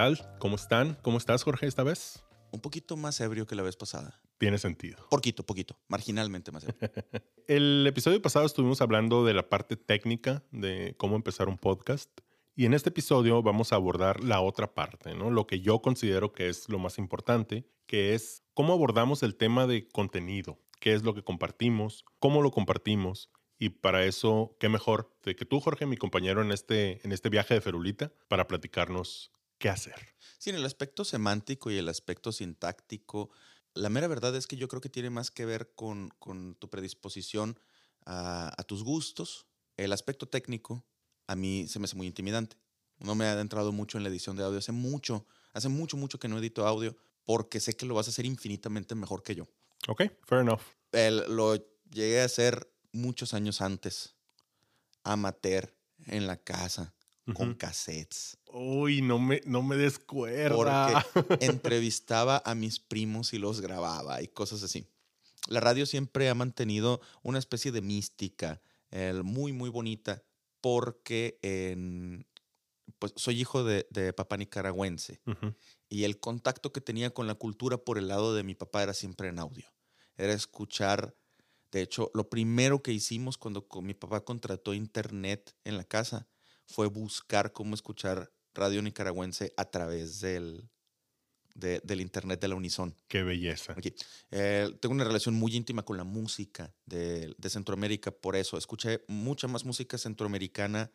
Tal? ¿Cómo están? ¿Cómo estás, Jorge, esta vez? Un poquito más ebrio que la vez pasada. Tiene sentido. Poquito, poquito. Marginalmente más ebrio. El episodio pasado estuvimos hablando de la parte técnica de cómo empezar un podcast. Y en este episodio vamos a abordar la otra parte, ¿no? Lo que yo considero que es lo más importante, que es cómo abordamos el tema de contenido, qué es lo que compartimos, cómo lo compartimos. Y para eso, qué mejor de que tú, Jorge, mi compañero en este, en este viaje de Ferulita, para platicarnos qué hacer. Sí, en el aspecto semántico y el aspecto sintáctico, la mera verdad es que yo creo que tiene más que ver con, con tu predisposición a, a, tus gustos. El aspecto técnico a mí se me hace muy intimidante. No me he adentrado mucho en la edición de audio. Hace mucho, hace mucho, mucho que no edito audio porque sé que lo vas a hacer infinitamente mejor que yo. Ok, fair enough. El, lo llegué a hacer muchos años antes, amateur, en la casa, uh -huh. con cassettes. Uy, no me, no me descuerda. Porque entrevistaba a mis primos y los grababa y cosas así. La radio siempre ha mantenido una especie de mística el, muy, muy bonita porque en, pues, soy hijo de, de papá nicaragüense uh -huh. y el contacto que tenía con la cultura por el lado de mi papá era siempre en audio. Era escuchar, de hecho, lo primero que hicimos cuando mi papá contrató internet en la casa fue buscar cómo escuchar radio nicaragüense a través del, de, del internet de la Unison. Qué belleza. Eh, tengo una relación muy íntima con la música de, de, Centroamérica, por eso escuché mucha más música centroamericana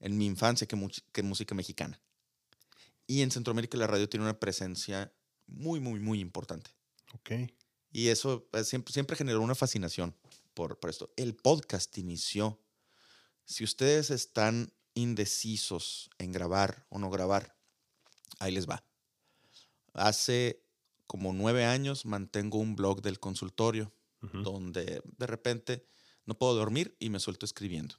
en mi infancia que, que música mexicana. Y en Centroamérica la radio tiene una presencia muy, muy, muy importante. Ok. Y eso eh, siempre, siempre generó una fascinación por, por esto. El podcast inició. Si ustedes están indecisos en grabar o no grabar, ahí les va. Hace como nueve años mantengo un blog del consultorio uh -huh. donde de repente no puedo dormir y me suelto escribiendo.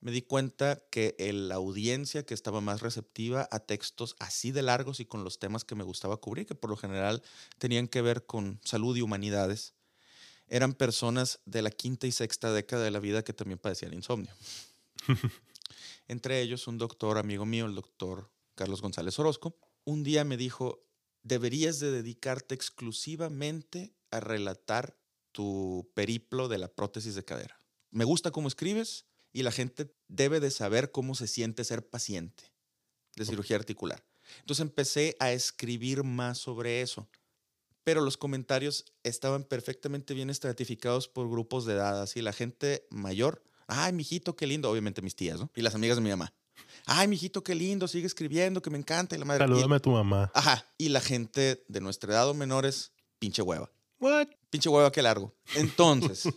Me di cuenta que la audiencia que estaba más receptiva a textos así de largos y con los temas que me gustaba cubrir, que por lo general tenían que ver con salud y humanidades, eran personas de la quinta y sexta década de la vida que también padecían insomnio. Entre ellos un doctor amigo mío, el doctor Carlos González Orozco, un día me dijo, deberías de dedicarte exclusivamente a relatar tu periplo de la prótesis de cadera. Me gusta cómo escribes y la gente debe de saber cómo se siente ser paciente de cirugía articular. Entonces empecé a escribir más sobre eso. Pero los comentarios estaban perfectamente bien estratificados por grupos de edad. Así la gente mayor, ay, mijito, qué lindo. Obviamente mis tías, ¿no? Y las amigas de mi mamá. Ay, mijito, qué lindo, sigue escribiendo, que me encanta. Y la madre. Salúdame y, a tu mamá. Ajá. Y la gente de nuestra edad o menores, pinche hueva. What? Pinche hueva, qué largo. Entonces,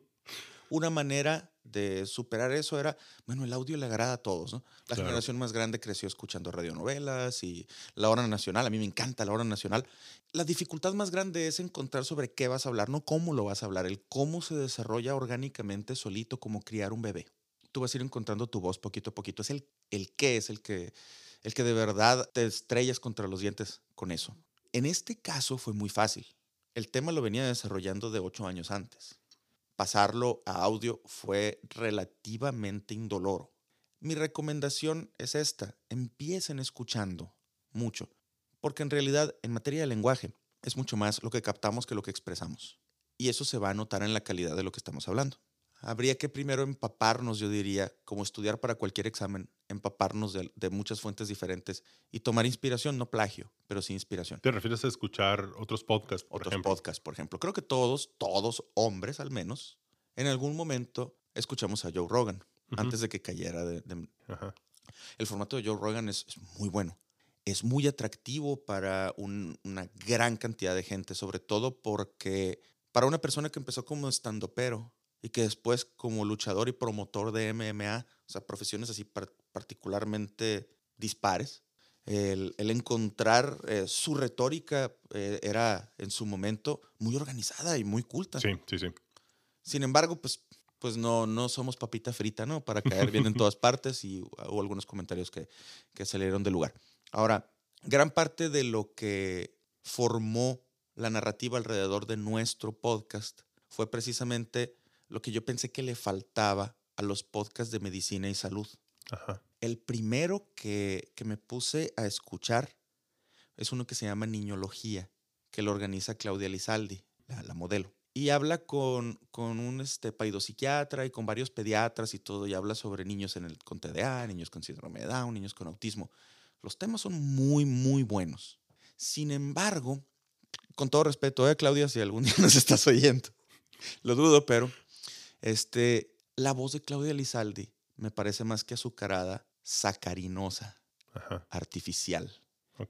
una manera de superar eso era, bueno, el audio le agrada a todos, ¿no? La claro. generación más grande creció escuchando radionovelas y la hora nacional, a mí me encanta la hora nacional. La dificultad más grande es encontrar sobre qué vas a hablar, no cómo lo vas a hablar, el cómo se desarrolla orgánicamente solito como criar un bebé. Tú vas a ir encontrando tu voz poquito a poquito, es el, el qué, es el que, el que de verdad te estrellas contra los dientes con eso. En este caso fue muy fácil. El tema lo venía desarrollando de ocho años antes pasarlo a audio fue relativamente indoloro. Mi recomendación es esta, empiecen escuchando mucho, porque en realidad en materia de lenguaje es mucho más lo que captamos que lo que expresamos. Y eso se va a notar en la calidad de lo que estamos hablando. Habría que primero empaparnos, yo diría, como estudiar para cualquier examen, empaparnos de, de, muchas fuentes diferentes y tomar inspiración, no plagio, pero sí inspiración. ¿Te refieres a escuchar otros podcasts, por otros ejemplo? podcasts, por ejemplo. Creo que todos, todos hombres al menos, en algún momento escuchamos a Joe Rogan uh -huh. antes de que cayera de... El formato de Joe Rogan es, es, muy bueno. Es muy atractivo para un, una gran cantidad de gente, sobre todo porque para una persona que empezó como estandopero y que después como luchador y promotor de MMA, o sea, profesiones así particularmente dispares, el, encontrar eh, su retórica eh, era en su momento muy organizada y muy culta. Sí, sí, sí. Sin embargo, pues, pues no, no somos papita frita, ¿no? Para caer bien en todas partes y hubo algunos comentarios que, que salieron del lugar. Ahora, gran parte de lo que formó la narrativa alrededor de nuestro podcast fue precisamente lo que yo pensé que le faltaba a los podcasts de medicina y salud. El primero que, me puse a escuchar es uno que se llama Niñología, que lo organiza Claudia Lizaldi, la, modelo. Y habla con, con un este, paidopsiquiatra y con varios pediatras y todo, y habla sobre niños en el, con TDA, niños con síndrome de Down, niños con autismo. Los temas son muy, muy buenos. Sin embargo, con todo respeto, ¿eh, Claudia, si algún día nos estás oyendo, lo dudo, pero este, la voz de Claudia Lizaldi me parece más que azucarada, sacarinosa, artificial.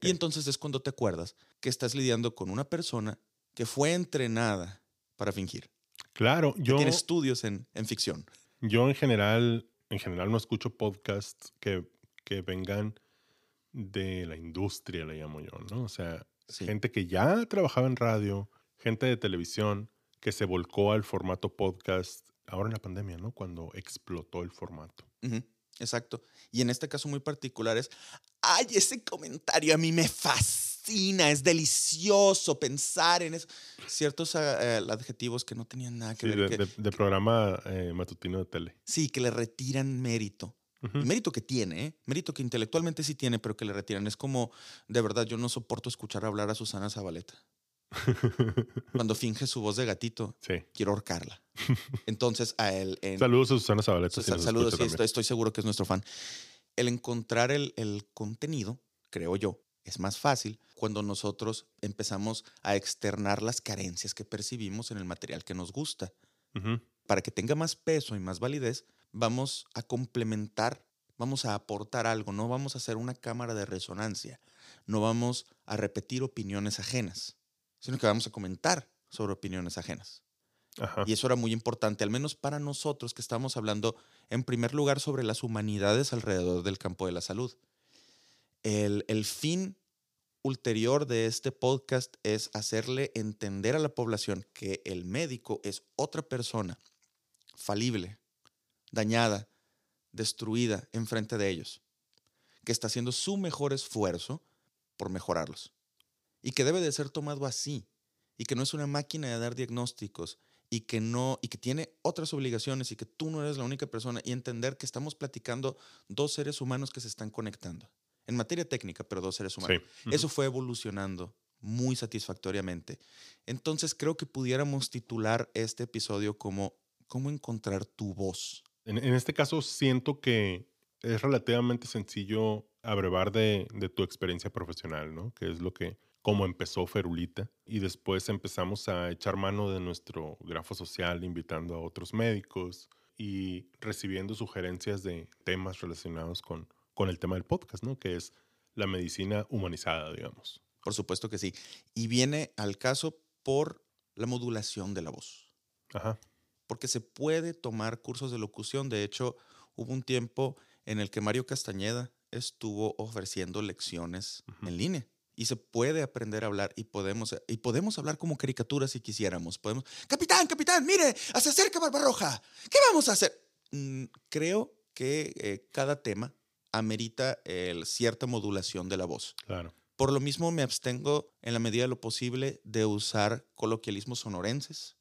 Y entonces es cuando te acuerdas que estás lidiando con una persona que fue entrenada para fingir. Claro, yo. tiene estudios en, en, ficción. Yo en general, en general no escucho podcasts que, que vengan de la industria, le llamo yo, ¿no? O sea, gente que ya trabajaba en radio, gente de televisión, que se volcó al formato podcast ahora en la pandemia, ¿no? Cuando explotó el formato. Exacto. Y en este caso muy particular es, ay, ese comentario a mí me fascina, es delicioso pensar en eso. Ciertos eh, adjetivos que no tenían nada que ver. De, de, programa eh, matutino de tele. Sí, que le retiran mérito. mérito que tiene, ¿eh? mérito que intelectualmente sí tiene, pero que le retiran. Es como, de verdad, yo no soporto escuchar hablar a Susana Zabaleta. Cuando finge su voz de gatito, quiero ahorcarla. Entonces, a él. saludos a Susana Zabaleta. saludos, sí, estoy, seguro que es nuestro fan. El encontrar el, contenido, creo yo, es más fácil cuando nosotros empezamos a externar las carencias que percibimos en el material que nos gusta. Para que tenga más peso y más validez, vamos a complementar, vamos a aportar algo, no vamos a hacer una cámara de resonancia, no vamos a repetir opiniones ajenas sino que vamos a comentar sobre opiniones ajenas. Y eso era muy importante, al menos para nosotros que estamos hablando en primer lugar sobre las humanidades alrededor del campo de la salud. El, el fin ulterior de este podcast es hacerle entender a la población que el médico es otra persona falible, dañada, destruida enfrente de ellos, que está haciendo su mejor esfuerzo por mejorarlos y que debe de ser tomado así y que no es una máquina de dar diagnósticos y que no y que tiene otras obligaciones y que tú no eres la única persona y entender que estamos platicando dos seres humanos que se están conectando en materia técnica, pero dos seres humanos. Eso fue evolucionando muy satisfactoriamente. Entonces creo que pudiéramos titular este episodio como cómo encontrar tu voz. En, este caso siento que es relativamente sencillo abrevar de, de tu experiencia profesional, ¿no? Que es lo que cómo empezó Ferulita y después empezamos a echar mano de nuestro grafo social invitando a otros médicos y recibiendo sugerencias de temas relacionados con, con el tema del podcast, ¿no? Que es la medicina humanizada, digamos. Por supuesto que sí. Y viene al caso por la modulación de la voz. Ajá. Porque se puede tomar cursos de locución. De hecho, hubo un tiempo en el que Mario Castañeda estuvo ofreciendo lecciones en línea y se puede aprender a hablar y podemos, y podemos hablar como caricaturas si quisiéramos. Podemos, capitán, capitán, mire, se acerca Barbarroja, ¿qué vamos a hacer? Mm, creo que eh, cada tema amerita el, cierta modulación de la voz. Claro. Por lo mismo me abstengo en la medida de lo posible de usar coloquialismos sonorenses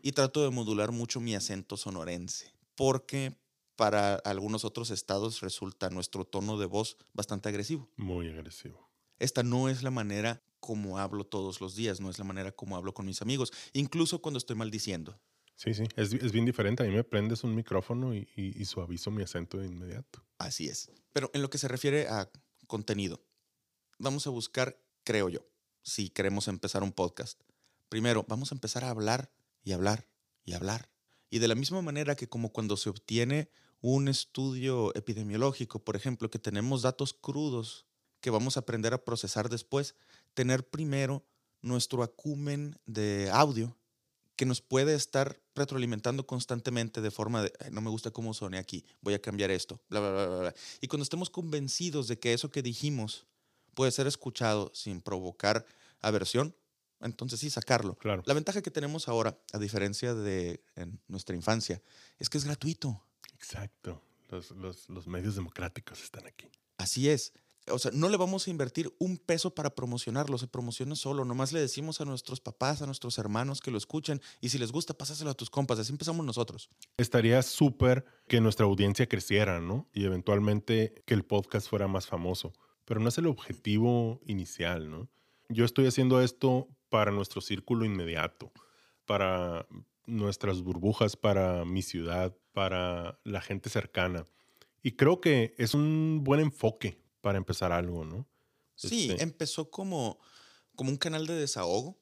y trato de modular mucho mi acento sonorense, porque para algunos otros estados resulta nuestro tono de voz bastante agresivo. Muy agresivo esta no es la manera como hablo todos los días, no es la manera como hablo con mis amigos, incluso cuando estoy maldiciendo. Sí, sí, es, bien diferente. A mí me prendes un micrófono y, suavizo mi acento de inmediato. Así es. Pero en lo que se refiere a contenido, vamos a buscar, creo yo, si queremos empezar un podcast. Primero, vamos a empezar a hablar y hablar y hablar. Y de la misma manera que como cuando se obtiene un estudio epidemiológico, por ejemplo, que tenemos datos crudos que vamos a aprender a procesar después, tener primero nuestro acumen de audio que nos puede estar retroalimentando constantemente de forma de, no me gusta cómo soné aquí, voy a cambiar esto, bla, bla, bla, bla. Y cuando estemos convencidos de que eso que dijimos puede ser escuchado sin provocar aversión, entonces sí, sacarlo. Claro. La ventaja que tenemos ahora, a diferencia de en nuestra infancia, es que es gratuito. Exacto. Los, los, los medios democráticos están aquí. Así es. O sea, no le vamos a invertir un peso para promocionarlo, se promociona solo. Nomás le decimos a nuestros papás, a nuestros hermanos que lo escuchen y si les gusta, pásaselo a tus compas. Así empezamos nosotros. Estaría súper que nuestra audiencia creciera, ¿no? Y eventualmente que el podcast fuera más famoso. Pero no es el objetivo inicial, ¿no? Yo estoy haciendo esto para nuestro círculo inmediato, para nuestras burbujas, para mi ciudad, para la gente cercana. Y creo que es un buen enfoque para empezar algo, ¿no? Sí, Este, empezó como, como un canal de desahogo.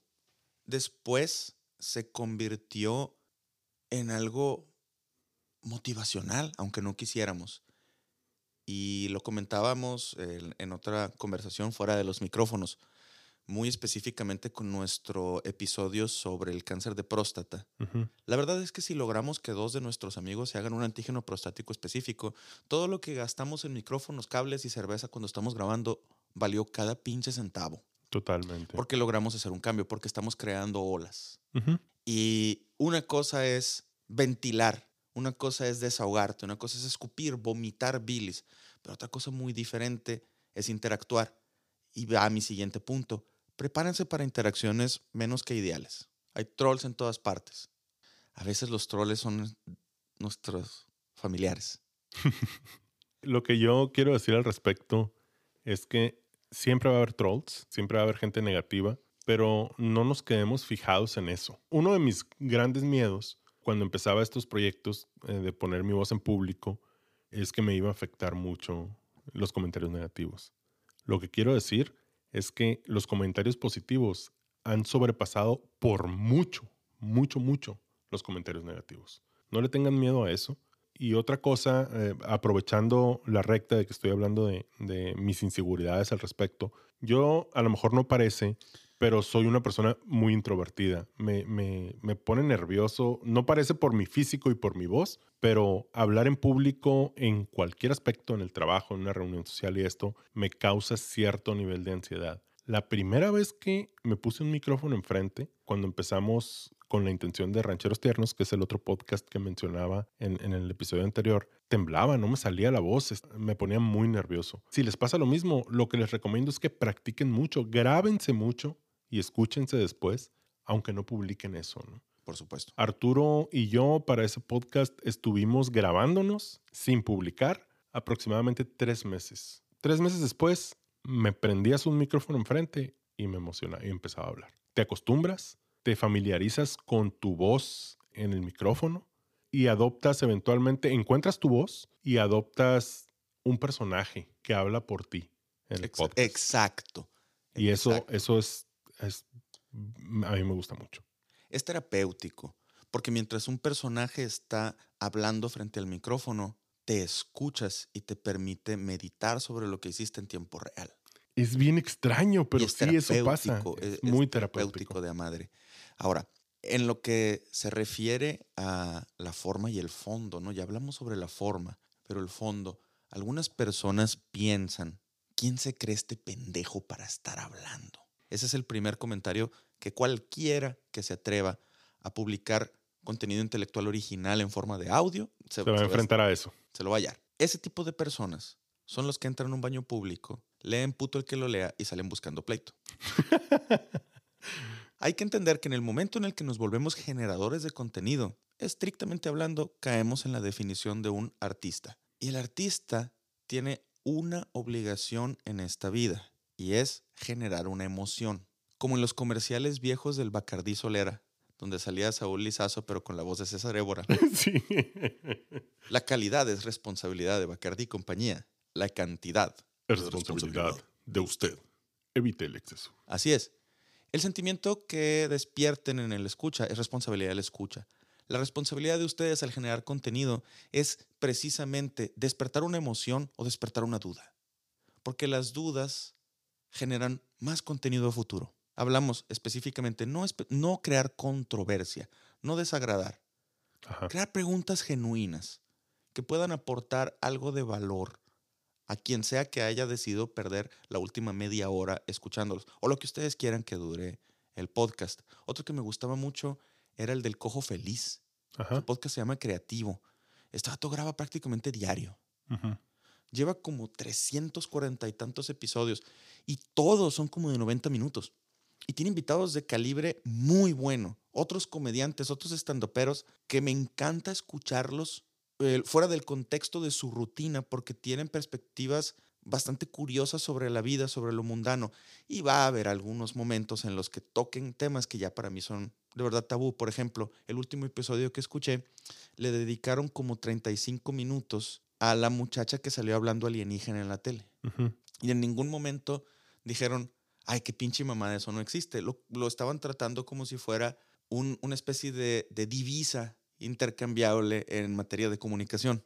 Después se convirtió en algo motivacional, aunque no quisiéramos. Y lo comentábamos en, en otra conversación fuera de los micrófonos, muy específicamente con nuestro episodio sobre el cáncer de próstata. La verdad es que si logramos que dos de nuestros amigos se hagan un antígeno prostático específico, todo lo que gastamos en micrófonos, cables y cerveza cuando estamos grabando valió cada pinche centavo. Totalmente. Porque logramos hacer un cambio, porque estamos creando olas. Y una cosa es ventilar, una cosa es desahogarte, una cosa es escupir, vomitar bilis, pero otra cosa muy diferente es interactuar. Y va a mi siguiente punto. Prepárense para interacciones menos que ideales. Hay trolls en todas partes. A veces los trolls son nuestros familiares. Lo que yo quiero decir al respecto es que siempre va a haber trolls, siempre va a haber gente negativa, pero no nos quedemos fijados en eso. Uno de mis grandes miedos cuando empezaba estos proyectos eh, de poner mi voz en público es que me iba a afectar mucho los comentarios negativos. Lo que quiero decir es que los comentarios positivos han sobrepasado por mucho, mucho, mucho los comentarios negativos. No le tengan miedo a eso. Y otra cosa, eh, aprovechando la recta de que estoy hablando de, de mis inseguridades al respecto, yo a lo mejor no parece, pero soy una persona muy introvertida. Me, me, me pone nervioso, no parece por mi físico y por mi voz, pero hablar en público en cualquier aspecto, en el trabajo, en una reunión social y esto, me causa cierto nivel de ansiedad. La primera vez que me puse un micrófono enfrente, cuando empezamos con la intención de Rancheros Tiernos, que es el otro podcast que mencionaba en, en, el episodio anterior, temblaba, no me salía la voz, me ponía muy nervioso. Si les pasa lo mismo, lo que les recomiendo es que practiquen mucho, grábense mucho y escúchense después, aunque no publiquen eso, ¿no? Por supuesto. Arturo y yo para ese podcast estuvimos grabándonos sin publicar aproximadamente tres meses. Tres meses después me prendías un micrófono enfrente y me emocionaba y empezaba a hablar. Te acostumbras, te familiarizas con tu voz en el micrófono y adoptas eventualmente, encuentras tu voz y adoptas un personaje que habla por ti en el Ex podcast. Exacto. Y eso, exacto. eso es, es, a mí me gusta mucho. Es terapéutico, porque mientras un personaje está hablando frente al micrófono, te escuchas y te permite meditar sobre lo que hiciste en tiempo real. Es bien extraño, pero es sí eso pasa. terapéutico, Es, es- muy es terapéutico. de madre. Ahora, en lo que se refiere a la forma y el fondo, ¿no? Ya hablamos sobre la forma, pero el fondo. Algunas personas piensan, ¿quién se cree este pendejo para estar hablando? Ese es el primer comentario que cualquiera que se atreva a publicar contenido intelectual original en forma de audio se, Se va a enfrentar a eso. se lo va a hallar. Ese tipo de personas son los que entran a un baño público, leen puto el que lo lea y salen buscando pleito. Hay que entender que en el momento en el que nos volvemos generadores de contenido, estrictamente hablando, caemos en la definición de un artista. Y el artista tiene una obligación en esta vida y es generar una emoción. Como en los comerciales viejos del Bacardí Solera, donde salía Saúl Lizazo pero con la voz de César Évora. sí. La calidad es responsabilidad de Bacardi y compañía. La cantidad Es responsabilidad de usted. Evite el exceso. Así es. El sentimiento que despierten en el escucha es responsabilidad del escucha. La responsabilidad de ustedes al generar contenido es precisamente despertar una emoción o despertar una duda. Porque las dudas generan más contenido futuro. hablamos específicamente no, no crear controversia, no desagradar, crear preguntas genuinas que puedan aportar algo de valor a quien sea que haya decidido perder la última media hora escuchándolos o lo que ustedes quieran que dure el podcast. Otro que me gustaba mucho era el del Cojo Feliz. El podcast se llama Creativo. Este vato graba prácticamente diario. Lleva como 340 y tantos episodios y todos son como de 90 minutos. Y tiene invitados de calibre muy bueno. Otros comediantes, otros estandoperos que me encanta escucharlos eh, fuera del contexto de su rutina porque tienen perspectivas bastante curiosas sobre la vida, sobre lo mundano. Y va a haber algunos momentos en los que toquen temas que ya para mí son de verdad tabú. Por ejemplo, el último episodio que escuché, le dedicaron como 35 minutos a la muchacha que salió hablando alienígena en la tele. Y en ningún momento dijeron, ay, qué pinche mamá, eso no existe. Lo, estaban tratando como si fuera una especie de, divisa intercambiable en materia de comunicación.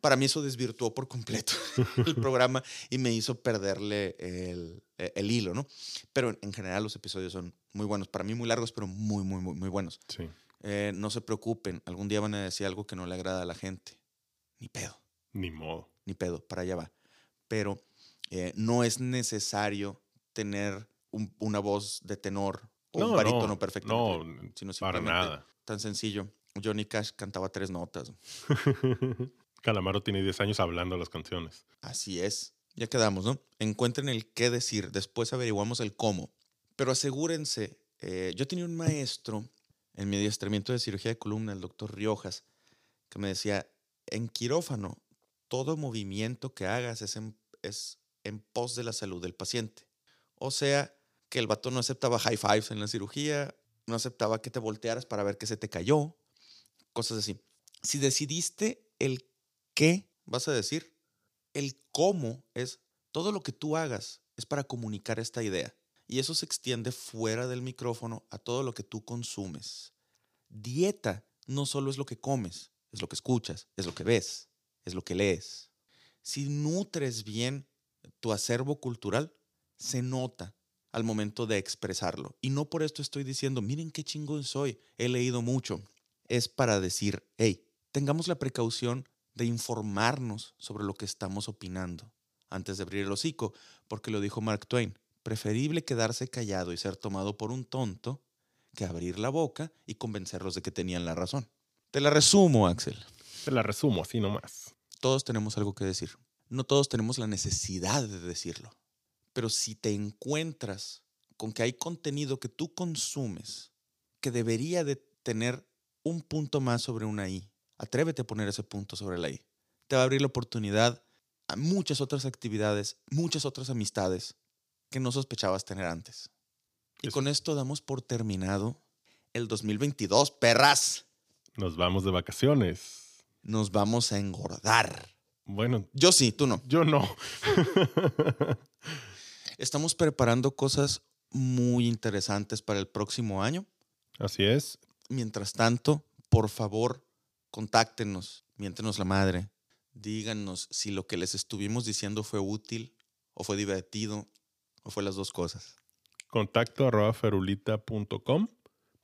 Para mí eso desvirtuó por completo el programa y me hizo perderle el, e, el, hilo, ¿no? Pero en general los episodios son muy buenos. Para mí muy largos, pero muy, muy, muy, muy buenos. Sí. Eh, no se preocupen, algún día van a decir algo que no le agrada a la gente. Ni pedo. Ni modo. Ni pedo, para allá va. Pero eh, no es necesario tener una voz de tenor o un barítono perfecto. No, sino para nada. Tan sencillo. Johnny Cash cantaba tres notas. Calamaro tiene 10 años hablando las canciones. Así es. Ya quedamos, ¿no? Encuentren el qué decir, después averiguamos el cómo. Pero asegúrense, eh, yo tenía un maestro en mi adiestramiento de cirugía de columna, el doctor Riojas, que me decía, en quirófano, todo movimiento que hagas es en, pos de la salud del paciente. O sea, que el vato no aceptaba high fives en la cirugía, no aceptaba que te voltearas para ver que se te cayó, cosas así. Si decidiste el qué, vas a decir, el cómo es todo lo que tú hagas es para comunicar esta idea. Y eso se extiende fuera del micrófono a todo lo que tú consumes. Dieta no solo es lo que comes, es lo que escuchas, es lo que ves, es lo que lees. Si nutres bien tu acervo cultural, se nota al momento de expresarlo. Y no por esto estoy diciendo, miren qué chingón soy, he leído mucho. Es para decir, hey, tengamos la precaución de informarnos sobre lo que estamos opinando antes de abrir el hocico, porque lo dijo Mark Twain, preferible quedarse callado y ser tomado por un tonto que abrir la boca y convencerlos de que tenían la razón. Te la resumo, Axel. Te la resumo, así nomás. Todos tenemos algo que decir. No todos tenemos la necesidad de decirlo. Pero si te encuentras con que hay contenido que tú consumes que debería de tener un punto más sobre una I, atrévete a poner ese punto sobre la I. Te va a abrir la oportunidad a muchas otras actividades, muchas otras amistades que no sospechabas tener antes. Y con esto damos por terminado el 2022, perras. Nos vamos de vacaciones. Nos vamos a engordar. Bueno. Yo sí, tú no. Yo no. Estamos preparando cosas muy interesantes para el próximo año. Así es. Mientras tanto, por favor, contáctenos, miéntenos la madre, díganos si lo que les estuvimos diciendo fue útil o fue divertido o fue las dos cosas. Contacto arroba ferulita.com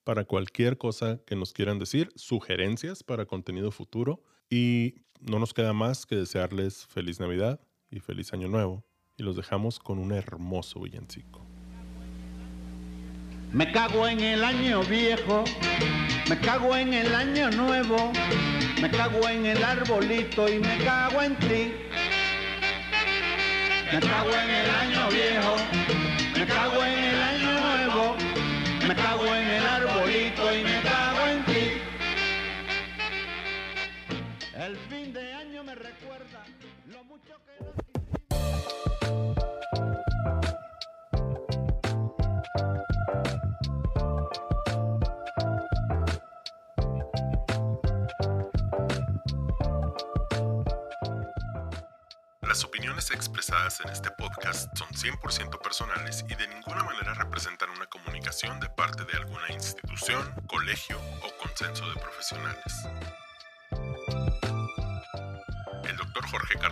para cualquier cosa que nos quieran decir, sugerencias para contenido futuro y no nos queda más que desearles feliz Navidad y feliz Año Nuevo y los dejamos con un hermoso villancico. Me cago en el año viejo, me cago en el año nuevo, me cago en el arbolito y me cago en ti. Me cago en el año viejo, me cago en el año me recuerda lo mucho que... Las opiniones expresadas en este podcast son 100% personales y de ninguna manera representan una comunicación de parte de alguna institución, colegio o consenso de profesionales.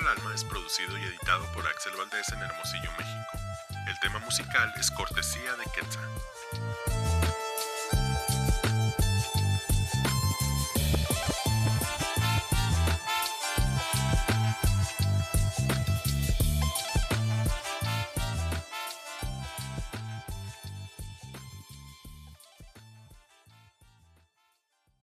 El Alma es producido y editado por Axel Valdés en Hermosillo, México. El tema musical es cortesía de Quetzal.